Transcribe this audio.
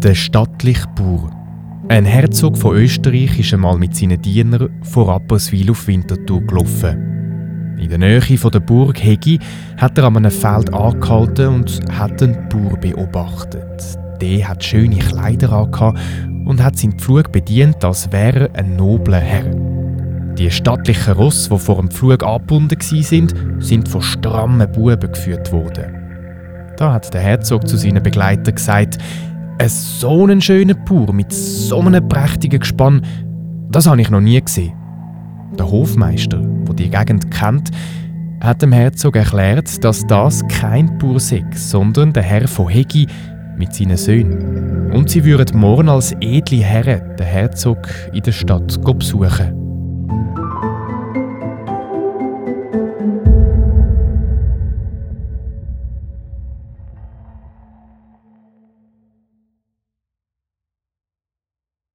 Der stattliche Bauer. Ein Herzog von Österreich ist einmal mit seinen Dienern von Rapperswil auf Winterthur gelaufen. In der Nähe von der Burg Hegi hat er an einem Feld angehalten und hat den Bauer beobachtet. Der hat schöne Kleider angehabt und hat seinen Pflug bedient, als wäre er ein nobler Herr. Die stattlichen Ross, die vor dem Pflug angebunden sind, sind von strammen Buben geführt worden. Da hat der Herzog zu seinen Begleitern gesagt, so einen schönen Bauer mit so einem prächtigen Gespann, das habe ich noch nie gesehen. Der Hofmeister, der die Gegend kennt, hat dem Herzog erklärt, dass das kein Bauer sei, sondern der Herr von Hegi mit seinen Söhnen. Und sie würden morgen als edle Herren den Herzog in der Stadt besuchen.